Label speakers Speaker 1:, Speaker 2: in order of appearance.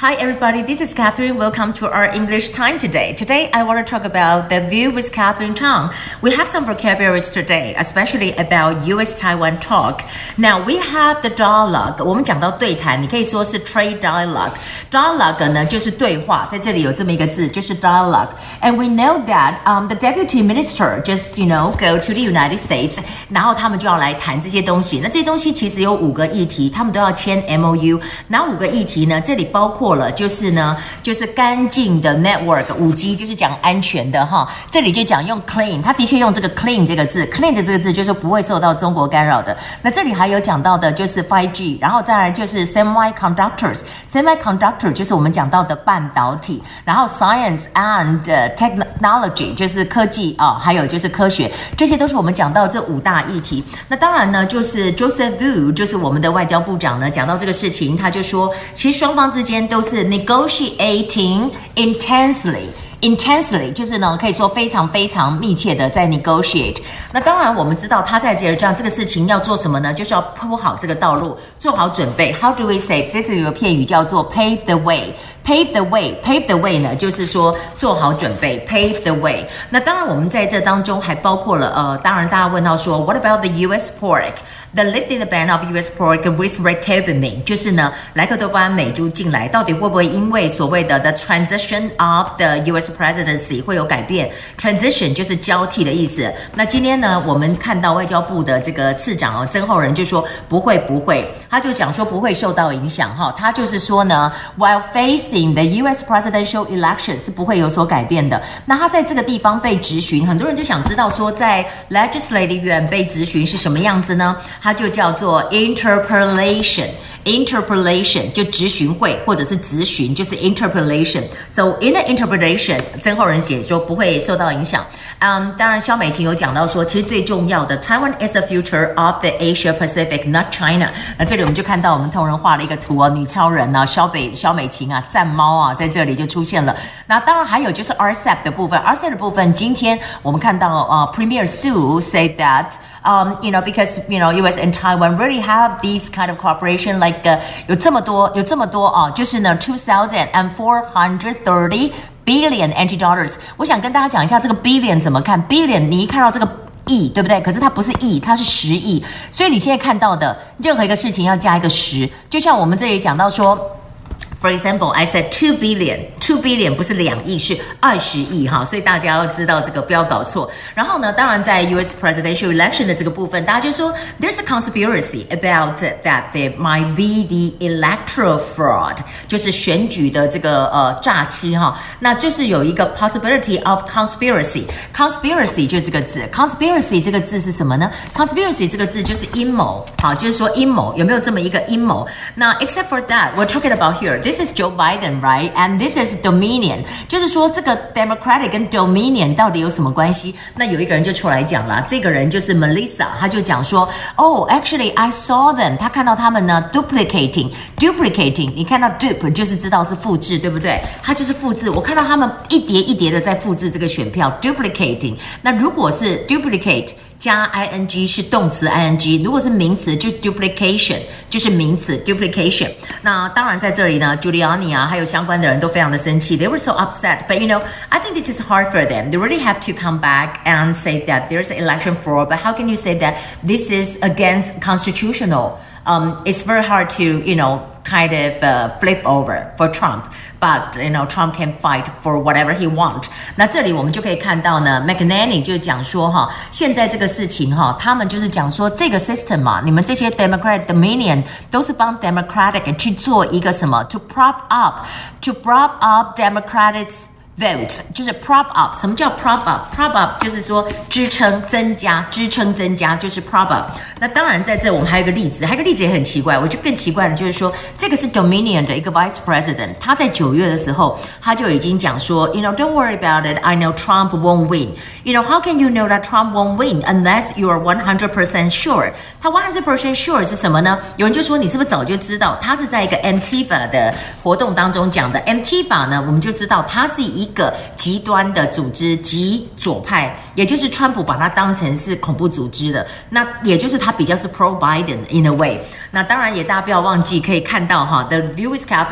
Speaker 1: Hi, everybody. This is Catherine. Welcome to our English time today. Today, I want to talk about the view with Catherine Tang. We have some vocabularies today, especially about U.S.-Taiwan talk. Now, we have the dialogue. 我们讲到对谈，你可以说是 trade dialogue. Dialogue 呢，就是对话，在这里有这么一个字，就是 dialogue. And we know that um, the deputy minister just you know go to the United States，然后他们就要来谈这些东西。那这些东西其实有五个议题，他们都要签 MOU。哪五个议题呢？这里包括。 过了，就是呢，就是干净的 network，五 G 就是讲安全的哈。这里就讲用 clean，他的确用这个 clean 这个字，clean 的这个字就是不会受到中国干扰的。那这里还有讲到的就是 5G，然后再来就是 semiconductors，semiconductor 就是我们讲到的半导体，然后 science and technology 就是科技啊、还有就是科学，这些都是我们讲到这五大议题。那当然呢，就是 Joseph Wu 就是我们的外交部长呢，讲到这个事情，他就说，其实双方之间都都是 negotiating intensely，intensely 就是呢，可以说非常非常密切的在 negotiate。那当然，我们知道他在这这样这个事情要做什么呢？就是要铺好这个道路，做好准备。How do we say？这里有个片语叫做 pave the way Pave the way，pave the way 呢，就是说做好准备，pave the way。那当然，我们在这当中还包括了呃，当然大家问到说，What about the U.S. pork？The lifting the ban of U.S. pork with red tape mean 就是呢，莱克多巴胺美猪进来，到底会不会因为所谓的 the transition of the U.S. presidency 会有改变？Transition 就是交替的意思。那今天呢，我们看到外交部的这个次长哦，曾厚仁就说不会不会，他就讲说不会受到影响哈，他就是说呢，while facing the U.S. presidential election 是不会有所改变的。那他在这个地方被质询，很多人就想知道说，在 legislative 院被质询是什么样子呢？他就叫做 interpolation Interpolation 就质询会或者是质询，就是 interpolation。So in the interpolation，曾厚仁写说不会受到影响。嗯，当然萧美琴有讲到说，其实最重要的，Taiwan is the future of the Asia Pacific，not China。那这里我们就看到我们同仁画了一个图哦，女超人呢、啊，萧北萧美琴啊，战猫啊，在这里就出现了。那当然还有就是 RCEP 的部分，RCEP 的部分，今天我们看到啊、Premier Su say that。Um, you know, because you know, U.S. and Taiwan really have these kind of cooperation, like、uh, 有这么多，有这么多啊，就是呢，two thousand and four hundred thirty billion NT dollars。我想跟大家讲一下这个 billion 怎么看，billion 你一看到这个亿，对不对？可是它不是亿，它是十亿。所以你现在看到的任何一个事情要加一个十，就像我们这里讲到说。For example, I said two billion, two billion 不是两亿，是二十亿哈，所以大家要知道这个，不要搞错。然后呢，当然在 U.S. presidential election 的这个部分，大家就说 there's a conspiracy about that there might be the electoral fraud，就是选举的这个呃诈欺哈。那就是有一个 possibility of conspiracy, conspiracy 就这个字，conspiracy 这个字是什么呢？conspiracy 这个字就是阴谋，好，就是说阴谋有没有这么一个阴谋？那 except for that, we're talking about here this。 This is Joe Biden, right? And this is Dominion，就是说这个 Democratic 跟 Dominion 到底有什么关系？那有一个人就出来讲了，这个人就是 Melissa，他就讲说，Oh, actually I saw them，他看到他们呢 duplicating，duplicating，你看到 dupe 就是知道是复制，对不对？他就是复制，我看到他们一叠一叠的在复制这个选票，duplicating。那如果是 duplicate。加 ing 是动词 ing，如果是名词就 duplication 就是名词 duplication。那当然在这里呢，Giuliani 啊，还有相关的人都非常的生气，they were so upset。But you know, I think this is hard for them. They really have to come back and say that there's election fraud. But how can you say that this is against constitutional? Um, it's very hard to you know. kind of uh, flip over for Trump, but you know Trump can fight for whatever he want。那这里我们就可以看到呢，McNanny 就讲说哈，现在这个事情哈，他们就是讲说这个 system 嘛，你们这些 Democrat Dominion 都是帮 Democratic 去做一个什么，to prop up，to prop up Democrats。 Vote 就是 prop up，什么叫 prop up？prop up 就是说支撑、增加、支撑、增加，就是 prop up。那当然在这我们还有一个例子，还有个例子也很奇怪，我就更奇怪的就是说，这个是 Dominion 的一个 Vice President，他在九月的时候他就已经讲说，You know，don't worry about it，I know Trump won't win。You know，how can you know that Trump won't win unless you are one hundred percent sure？他 one hundred percent sure 是什么呢？有人就说你是不是早就知道？他是在一个 Antifa 的活动当中讲的。Antifa 呢，我们就知道他是以一个极端的组织，极左派，也就是川普把它当成是恐怖组织的，那也就是他比较是 pro Biden in a way。那当然也大家不要忘记可以看到哈，The viewers can。